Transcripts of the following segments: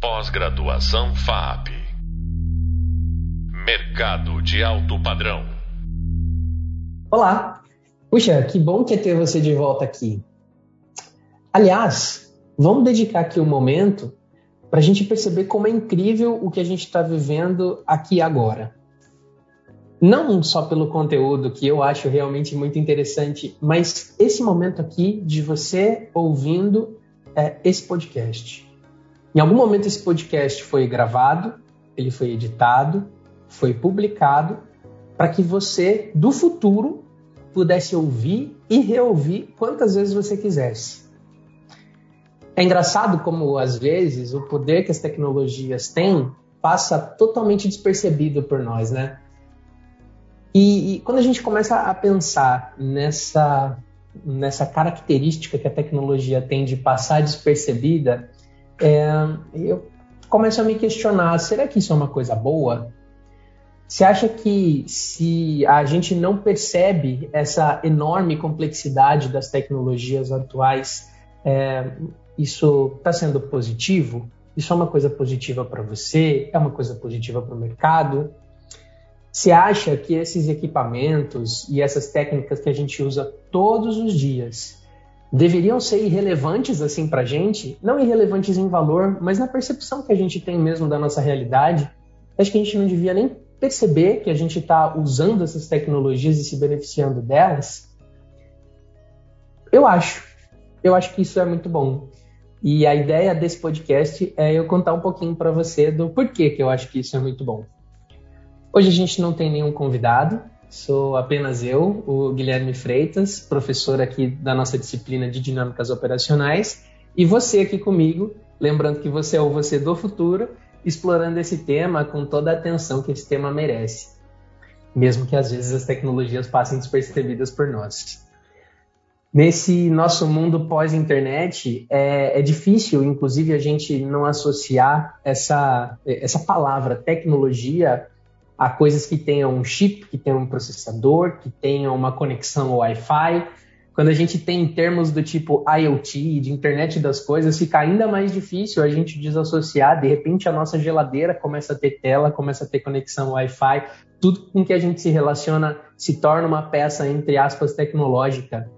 Pós-graduação FAP. Mercado de alto padrão. Olá. Puxa, que bom que é ter você de volta aqui. Aliás, vamos dedicar aqui um momento para a gente perceber como é incrível o que a gente está vivendo aqui agora. Não só pelo conteúdo, que eu acho realmente muito interessante, mas esse momento aqui de você ouvindo é, esse podcast. Em algum momento esse podcast foi gravado, ele foi editado, foi publicado para que você do futuro pudesse ouvir e reouvir quantas vezes você quisesse. É engraçado como, às vezes, o poder que as tecnologias têm passa totalmente despercebido por nós, né? E, e, quando a gente começa a pensar nessa, nessa característica que a tecnologia tem de passar despercebida, é, eu começo a me questionar: será que isso é uma coisa boa? Você acha que se a gente não percebe essa enorme complexidade das tecnologias atuais, é, isso está sendo positivo? Isso é uma coisa positiva para você? É uma coisa positiva para o mercado? Você acha que esses equipamentos e essas técnicas que a gente usa todos os dias deveriam ser irrelevantes assim para a gente? Não irrelevantes em valor, mas na percepção que a gente tem mesmo da nossa realidade? Acho que a gente não devia nem perceber que a gente está usando essas tecnologias e se beneficiando delas? Eu acho. Eu acho que isso é muito bom. E a ideia desse podcast é eu contar um pouquinho para você do porquê que eu acho que isso é muito bom. Hoje a gente não tem nenhum convidado, sou apenas eu, o Guilherme Freitas, professor aqui da nossa disciplina de dinâmicas operacionais, e você aqui comigo, lembrando que você é o você do futuro, explorando esse tema com toda a atenção que esse tema merece, mesmo que às vezes as tecnologias passem despercebidas por nós. Nesse nosso mundo pós-internet, é, é, difícil, inclusive, a gente não associar essa, essa palavra tecnologia a coisas que tenham um chip, que tenham um processador, que tenham uma conexão Wi-Fi. Quando a gente tem termos do tipo IoT, de internet das coisas, fica ainda mais difícil a gente desassociar. De repente, a nossa geladeira começa a ter tela, começa a ter conexão Wi-Fi. Tudo com que a gente se relaciona se torna uma peça, entre aspas, tecnológica.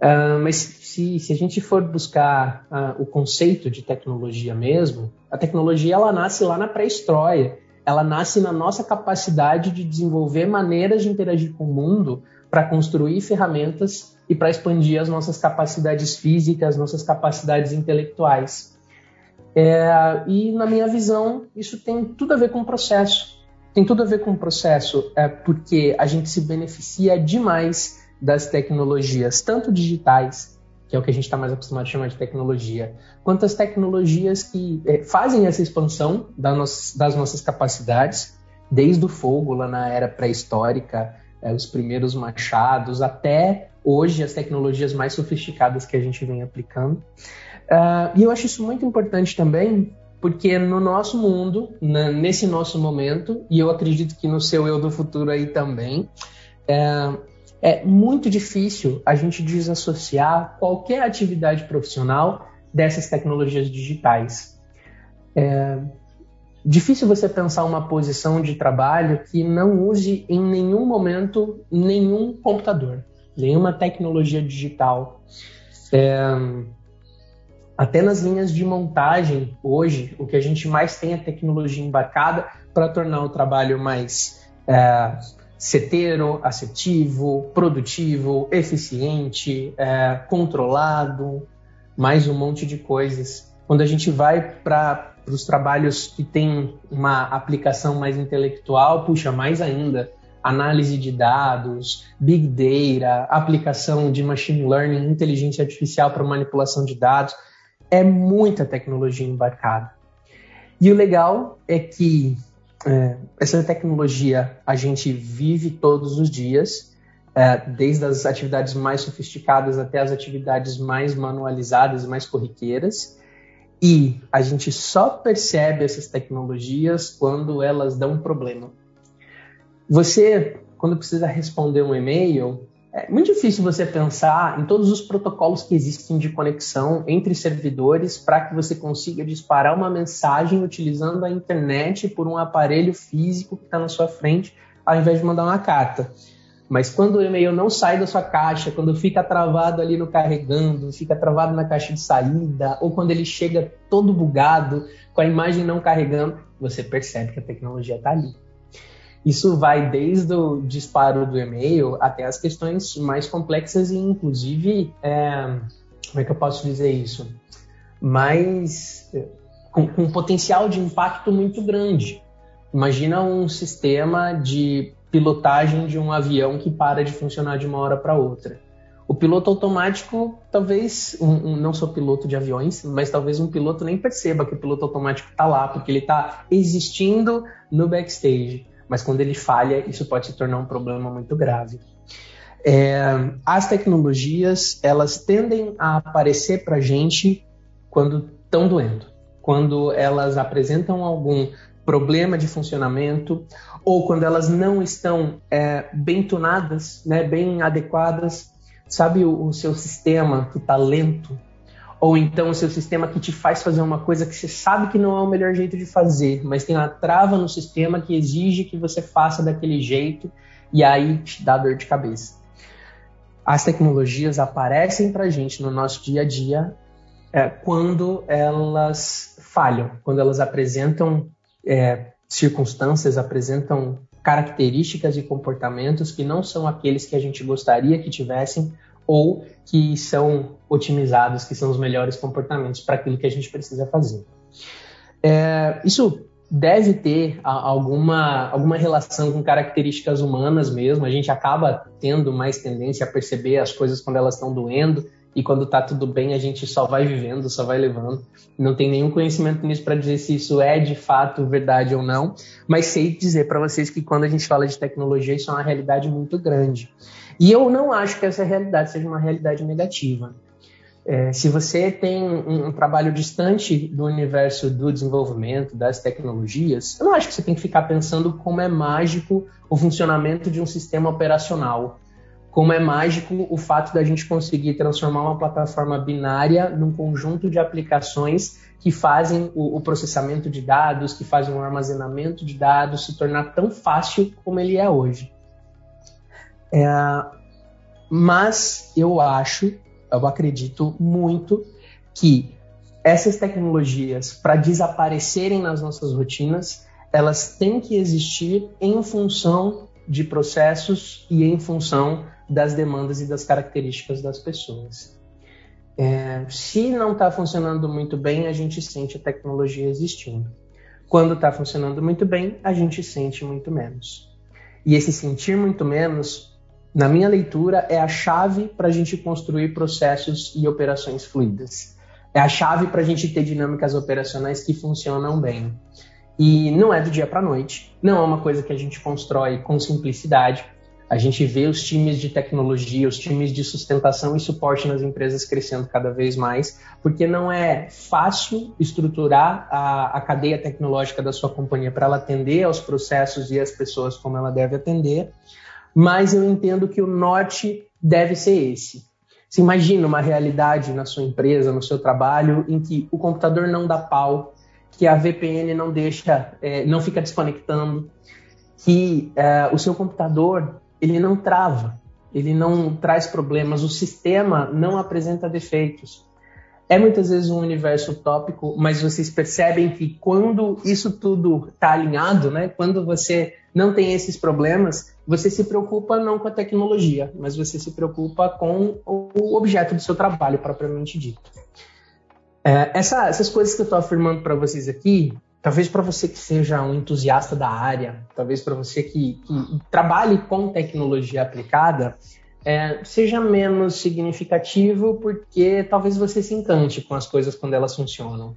Uh, mas se, se, a gente for buscar uh, o conceito de tecnologia mesmo, a tecnologia ela nasce lá na pré-história. Ela nasce na nossa capacidade de desenvolver maneiras de interagir com o mundo para construir ferramentas e para expandir as nossas capacidades físicas, nossas capacidades intelectuais. É, e na minha visão, isso tem tudo a ver com o processo. Tem tudo a ver com o processo, é, porque a gente se beneficia demais das tecnologias, tanto digitais, que é o que a gente está mais acostumado a chamar de tecnologia, quanto as tecnologias que é, fazem essa expansão nossas, das nossas capacidades, desde o fogo lá na era pré-histórica, é, os primeiros machados, até hoje as tecnologias mais sofisticadas que a gente vem aplicando. Uh, e eu acho isso muito importante também, porque no nosso mundo, na, nesse nosso momento, e eu acredito que no seu eu do futuro aí também, é, é muito difícil a gente desassociar qualquer atividade profissional dessas tecnologias digitais. É difícil você pensar uma posição de trabalho que não use em nenhum momento nenhum computador, nenhuma tecnologia digital. É, até nas linhas de montagem, hoje, o que a gente mais tem é tecnologia embarcada para tornar o trabalho mais é, certeiro, assertivo, produtivo, eficiente, é, controlado, mais um monte de coisas. Quando a gente vai para os trabalhos que têm uma aplicação mais intelectual, puxa, mais ainda, análise de dados, big data, aplicação de machine learning, inteligência artificial para manipulação de dados, é muita tecnologia embarcada. E o legal é que é, essa tecnologia a gente vive todos os dias, é, desde as atividades mais sofisticadas até as atividades mais manualizadas, mais corriqueiras. E a gente só percebe essas tecnologias quando elas dão um problema. Você, quando precisa responder um e-mail, É muito difícil você pensar em todos os protocolos que existem de conexão entre servidores para que você consiga disparar uma mensagem utilizando a internet por um aparelho físico que está na sua frente, ao invés de mandar uma carta. Mas quando o e-mail não sai da sua caixa, quando fica travado ali no carregando, fica travado na caixa de saída, ou quando ele chega todo bugado, com a imagem não carregando, você percebe que a tecnologia está ali. Isso vai desde o disparo do e-mail até as questões mais complexas e, inclusive, é, como é que eu posso dizer isso? Mais com, com potencial de impacto muito grande. Imagina um sistema de pilotagem de um avião que para de funcionar de uma hora para outra. O piloto automático, talvez, um, um, não sou piloto de aviões, mas talvez um piloto nem perceba que o piloto automático está lá, porque ele está existindo no backstage mas quando ele falha, isso pode se tornar um problema muito grave. É, as tecnologias elas tendem a aparecer para a gente quando estão doendo, quando elas apresentam algum problema de funcionamento ou quando elas não estão é, bem tunadas, né, bem adequadas. Sabe o, o seu sistema que está lento, ou então o seu sistema que te faz fazer uma coisa que você sabe que não é o melhor jeito de fazer, mas tem uma trava no sistema que exige que você faça daquele jeito e aí te dá dor de cabeça. As tecnologias aparecem para a gente no nosso dia a dia é, quando elas falham, quando elas apresentam é, circunstâncias, apresentam características e comportamentos que não são aqueles que a gente gostaria que tivessem ou que são otimizados, que são os melhores comportamentos para aquilo que a gente precisa fazer. É, isso deve ter alguma, alguma relação com características humanas mesmo. A gente acaba tendo mais tendência a perceber as coisas quando elas estão doendo e quando está tudo bem a gente só vai vivendo, só vai levando. Não tem nenhum conhecimento nisso para dizer se isso é de fato verdade ou não, mas sei dizer para vocês que quando a gente fala de tecnologia isso é uma realidade muito grande. E eu não acho que essa realidade seja uma realidade negativa. É, se você tem um, um, trabalho distante do universo do desenvolvimento, das tecnologias, eu não acho que você tem que ficar pensando como é mágico o funcionamento de um sistema operacional. Como é mágico o fato da gente conseguir transformar uma plataforma binária num conjunto de aplicações que fazem o, o processamento de dados, que fazem o armazenamento de dados se tornar tão fácil como ele é hoje. É, mas eu acho, eu acredito muito que essas tecnologias, para desaparecerem nas nossas rotinas, elas têm que existir em função de processos e em função das demandas e das características das pessoas. É, se não está funcionando muito bem, a gente sente a tecnologia existindo. Quando está funcionando muito bem, a gente sente muito menos. E esse sentir muito menos na minha leitura, é a chave para a gente construir processos e operações fluidas. É a chave para a gente ter dinâmicas operacionais que funcionam bem. E não é do dia para a noite, não é uma coisa que a gente constrói com simplicidade. A gente vê os times de tecnologia, os times de sustentação e suporte nas empresas crescendo cada vez mais, porque não é fácil estruturar a, a cadeia tecnológica da sua companhia para ela atender aos processos e às pessoas como ela deve atender mas eu entendo que o norte deve ser esse. Você imagina uma realidade na sua empresa, no seu trabalho, em que o computador não dá pau, que a VPN não deixa, é, não fica desconectando, que é, o seu computador ele não trava, ele não traz problemas, o sistema não apresenta defeitos. É muitas vezes um universo utópico, mas vocês percebem que quando isso tudo está alinhado, né, quando você não tem esses problemas, você se preocupa não com a tecnologia, mas você se preocupa com o objeto do seu trabalho, propriamente dito. É, essa, essas coisas que eu estou afirmando para vocês aqui, talvez para você que seja um entusiasta da área, talvez para você que, que, trabalhe com tecnologia aplicada, é, seja menos significativo, porque talvez você se encante com as coisas quando elas funcionam.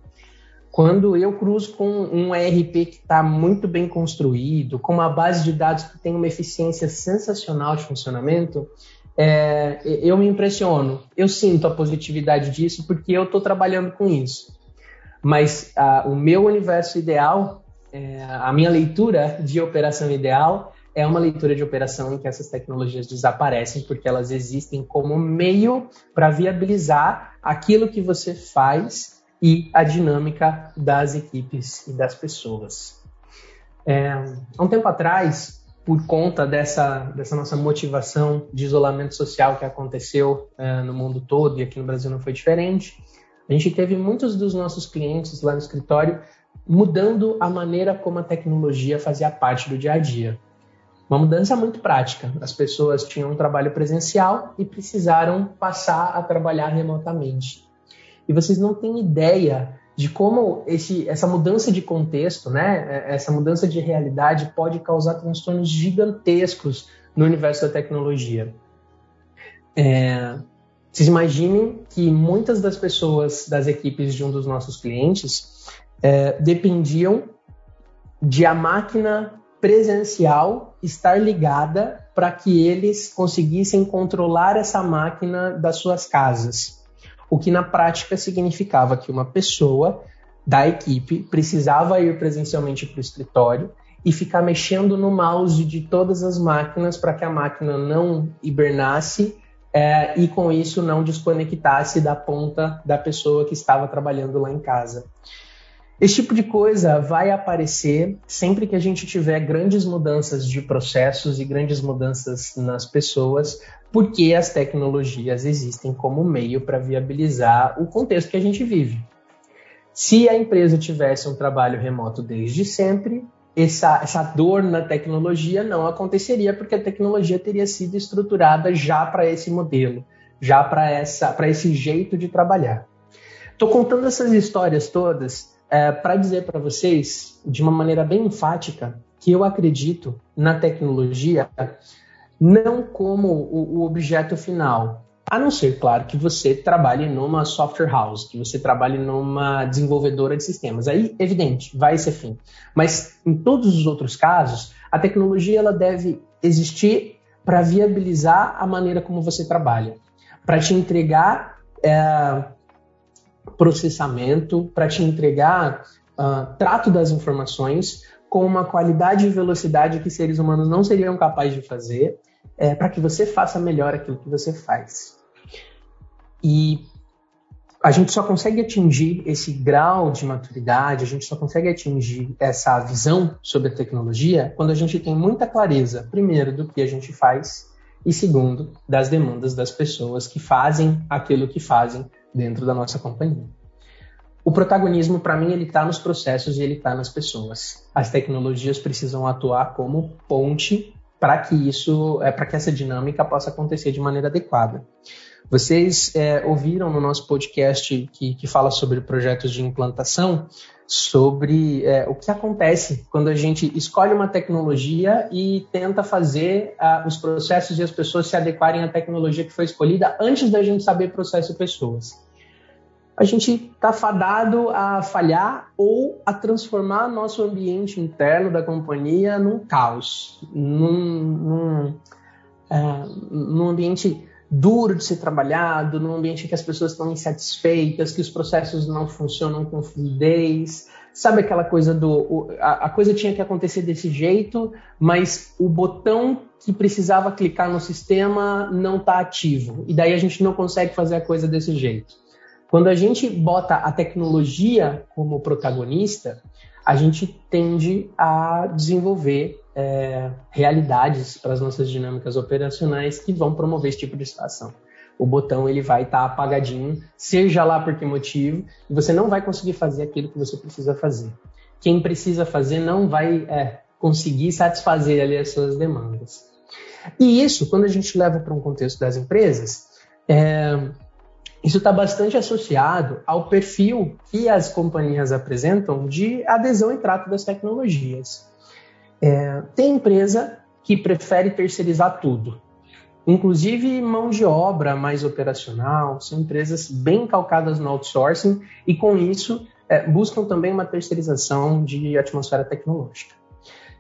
Quando eu cruzo com um ERP que está muito bem construído, com uma base de dados que tem uma eficiência sensacional de funcionamento, é, eu me impressiono. Eu sinto a positividade disso porque eu estou trabalhando com isso. Mas a, o meu universo ideal, é, a minha leitura de operação ideal, é uma leitura de operação em que essas tecnologias desaparecem porque elas existem como meio para viabilizar aquilo que você faz e a dinâmica das equipes e das pessoas. É, há um tempo atrás, por conta dessa, dessa nossa motivação de isolamento social que aconteceu é, no mundo todo e aqui no Brasil não foi diferente, a gente teve muitos dos nossos clientes lá no escritório mudando a maneira como a tecnologia fazia parte do dia a dia. Uma mudança muito prática. As pessoas tinham um trabalho presencial e precisaram passar a trabalhar remotamente. E vocês não têm ideia de como esse, essa mudança de contexto, né, essa mudança de realidade pode causar transtornos gigantescos no universo da tecnologia. É, vocês imaginem que muitas das pessoas das equipes de um dos nossos clientes é, dependiam de a máquina presencial estar ligada para que eles conseguissem controlar essa máquina das suas casas. O que na prática significava que uma pessoa da equipe precisava ir presencialmente para o escritório e ficar mexendo no mouse de todas as máquinas para que a máquina não hibernasse é, e com isso não desconectasse da ponta da pessoa que estava trabalhando lá em casa. Esse tipo de coisa vai aparecer sempre que a gente tiver grandes mudanças de processos e grandes mudanças nas pessoas, porque as tecnologias existem como meio para viabilizar o contexto que a gente vive. Se a empresa tivesse um trabalho remoto desde sempre, essa, essa dor na tecnologia não aconteceria, porque a tecnologia teria sido estruturada já para esse modelo, já para esse jeito de trabalhar. Estou contando essas histórias todas é, para dizer para vocês, de uma maneira bem enfática, que eu acredito na tecnologia não como o, o objeto final. A não ser, claro, que você trabalhe numa software house, que você trabalhe numa desenvolvedora de sistemas. Aí, evidente, vai ser fim. Mas em todos os outros casos, a tecnologia ela deve existir para viabilizar a maneira como você trabalha, para te entregar é, processamento, para te entregar uh, trato das informações com uma qualidade e velocidade que seres humanos não seriam capazes de fazer é, para que você faça melhor aquilo que você faz. E a gente só consegue atingir esse grau de maturidade, a gente só consegue atingir essa visão sobre a tecnologia quando a gente tem muita clareza, primeiro, do que a gente faz e, segundo, das demandas das pessoas que fazem aquilo que fazem dentro da nossa companhia. O protagonismo, para mim, ele está nos processos e ele está nas pessoas. As tecnologias precisam atuar como ponte para que isso, é, para que essa dinâmica possa acontecer de maneira adequada. Vocês é, ouviram no nosso podcast que, que fala sobre projetos de implantação, sobre é, o que acontece quando a gente escolhe uma tecnologia e tenta fazer os processos e as pessoas se adequarem à tecnologia que foi escolhida antes da gente saber processo e pessoas. A gente está fadado a falhar ou a transformar nosso ambiente interno da companhia num caos, num, num, é, num ambiente duro de ser trabalhado, num ambiente que as pessoas estão insatisfeitas, que os processos não funcionam com fluidez. Sabe aquela coisa do. A, a coisa tinha que acontecer desse jeito, mas o botão que precisava clicar no sistema não está ativo. E daí a gente não consegue fazer a coisa desse jeito. Quando a gente bota a tecnologia como protagonista, a gente tende a desenvolver é, realidades para as nossas dinâmicas operacionais que vão promover esse tipo de situação. O botão ele vai estar tá apagadinho, seja lá por que motivo, e você não vai conseguir fazer aquilo que você precisa fazer. Quem precisa fazer não vai é, conseguir satisfazer ali as suas demandas. E isso, quando a gente leva para um contexto das empresas, é, isso está bastante associado ao perfil que as companhias apresentam de adesão e trato das tecnologias. É, tem empresa que prefere terceirizar tudo, inclusive mão de obra mais operacional, são empresas bem calcadas no outsourcing e, com isso, é, buscam também uma terceirização de atmosfera tecnológica.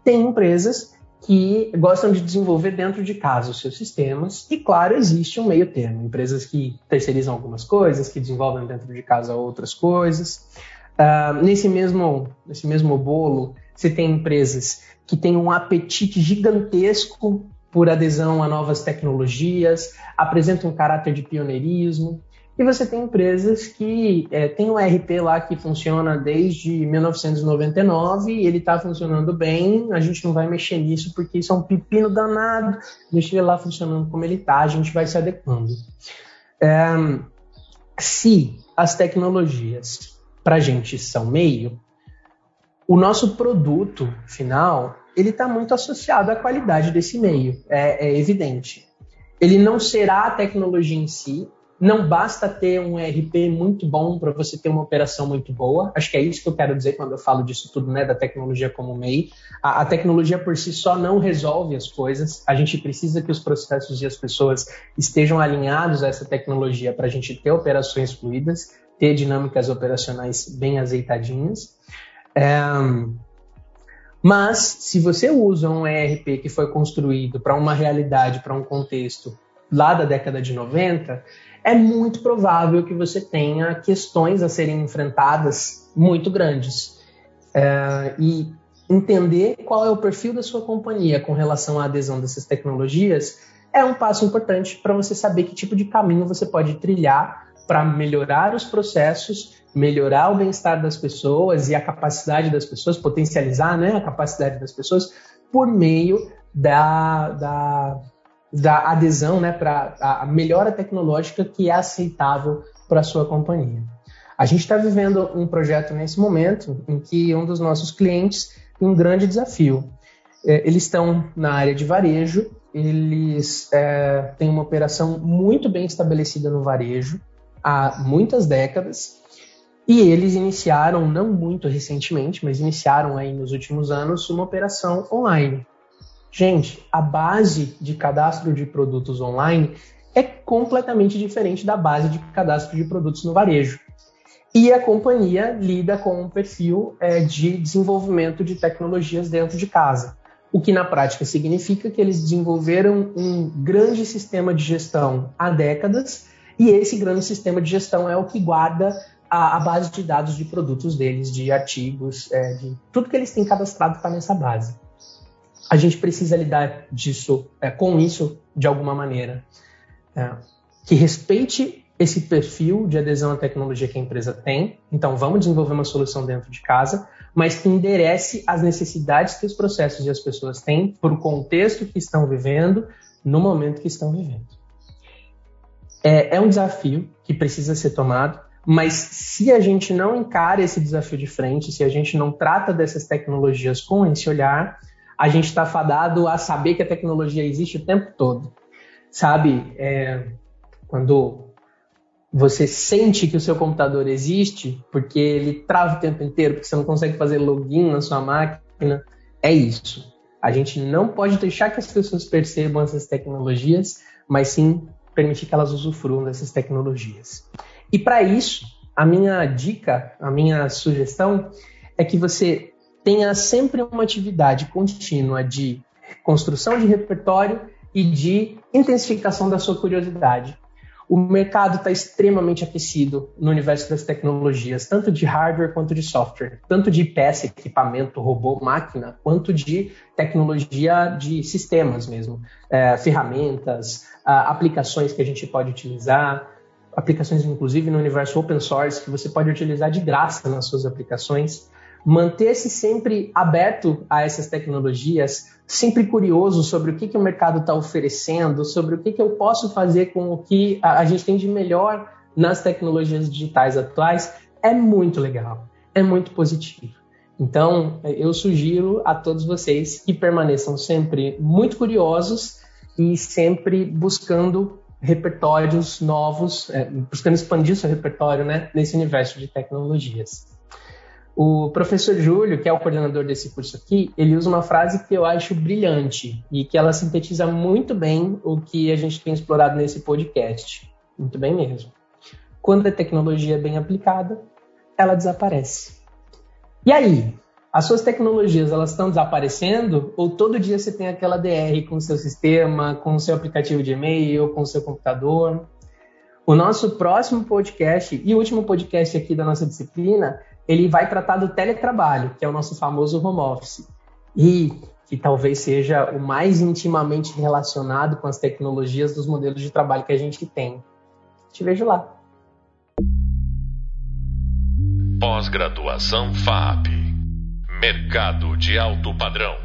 Tem empresas que gostam de desenvolver dentro de casa os seus sistemas. E, claro, existe um meio termo. Empresas que terceirizam algumas coisas, que desenvolvem dentro de casa outras coisas. Uh, nesse, mesmo, nesse mesmo bolo, você tem empresas que têm um apetite gigantesco por adesão a novas tecnologias, apresentam um caráter de pioneirismo. E você tem empresas que é, tem um RP lá que funciona desde 1999 e ele está funcionando bem, a gente não vai mexer nisso porque isso é um pepino danado, deixa ele lá funcionando como ele está, a gente vai se adequando. É, se as tecnologias para a gente são meio, o nosso produto final ele está muito associado à qualidade desse meio, é, é evidente. Ele não será a tecnologia em si, não basta ter um RP muito bom para você ter uma operação muito boa. Acho que é isso que eu quero dizer quando eu falo disso tudo, né, da tecnologia como MEI. A, a, tecnologia por si só não resolve as coisas. A gente precisa que os processos e as pessoas estejam alinhados a essa tecnologia para a gente ter operações fluidas, ter dinâmicas operacionais bem azeitadinhas. É, mas se você usa um ERP que foi construído para uma realidade, para um contexto lá da década de 90, é muito provável que você tenha questões a serem enfrentadas muito grandes. É, e entender qual é o perfil da sua companhia com relação à adesão dessas tecnologias é um passo importante para você saber que tipo de caminho você pode trilhar para melhorar os processos melhorar o bem-estar das pessoas e a capacidade das pessoas, potencializar né, a capacidade das pessoas por meio da, da, da adesão né, para a melhora tecnológica que é aceitável para a sua companhia. A gente está vivendo um projeto nesse momento em que um dos nossos clientes tem um grande desafio. É, eles estão na área de varejo, eles é, têm uma operação muito bem estabelecida no varejo há muitas décadas e eles iniciaram, não muito recentemente, mas iniciaram aí nos últimos anos, uma operação online. Gente, a base de cadastro de produtos online é completamente diferente da base de cadastro de produtos no varejo. E a companhia lida com um perfil é, de desenvolvimento de tecnologias dentro de casa. O que na prática significa que eles desenvolveram um grande sistema de gestão há décadas, e esse grande sistema de gestão é o que guarda a, a, base de dados de produtos deles, de artigos, é, de tudo que eles têm cadastrado está nessa base. A gente precisa lidar disso, é, com isso de alguma maneira, é, que respeite esse perfil de adesão à tecnologia que a empresa tem. Então, vamos desenvolver uma solução dentro de casa, mas que enderece as necessidades que os processos e as pessoas têm para o contexto que estão vivendo, no momento que estão vivendo. É, é um desafio que precisa ser tomado mas se a gente não encara esse desafio de frente, se a gente não trata dessas tecnologias com esse olhar, a gente está fadado a saber que a tecnologia existe o tempo todo. Sabe, é, quando você sente que o seu computador existe, porque ele trava o tempo inteiro, porque você não consegue fazer login na sua máquina, é isso. A gente não pode deixar que as pessoas percebam essas tecnologias, mas sim permitir que elas usufruam dessas tecnologias. E para isso, a minha dica, a minha sugestão é que você tenha sempre uma atividade contínua de construção de repertório e de intensificação da sua curiosidade. O mercado está extremamente aquecido no universo das tecnologias, tanto de hardware quanto de software, tanto de peça, equipamento, robô, máquina, quanto de tecnologia de sistemas mesmo, é, ferramentas, aplicações que a gente pode utilizar, aplicações inclusive no universo open source que você pode utilizar de graça nas suas aplicações. Manter-se sempre aberto a essas tecnologias, sempre curioso sobre o que, que o mercado está oferecendo, sobre o que, que eu posso fazer com o que a, gente tem de melhor nas tecnologias digitais atuais, é muito legal, é muito positivo. Então, eu sugiro a todos vocês que permaneçam sempre muito curiosos e sempre buscando repertórios novos, é, buscando expandir seu repertório né, nesse universo de tecnologias. O professor Júlio, que é o coordenador desse curso aqui, ele usa uma frase que eu acho brilhante e que ela sintetiza muito bem o que a gente tem explorado nesse podcast. Muito bem mesmo. Quando a tecnologia é bem aplicada, ela desaparece. E aí, as suas tecnologias elas estão desaparecendo ou todo dia você tem aquela DR com o seu sistema, com o seu aplicativo de e-mail, com o seu computador? O nosso próximo podcast e último podcast aqui da nossa disciplina ele vai tratar do teletrabalho, que é o nosso famoso home office. E que talvez seja o mais intimamente relacionado com as tecnologias dos modelos de trabalho que a gente tem. Te vejo lá. Pós-graduação FAP Mercado de alto padrão.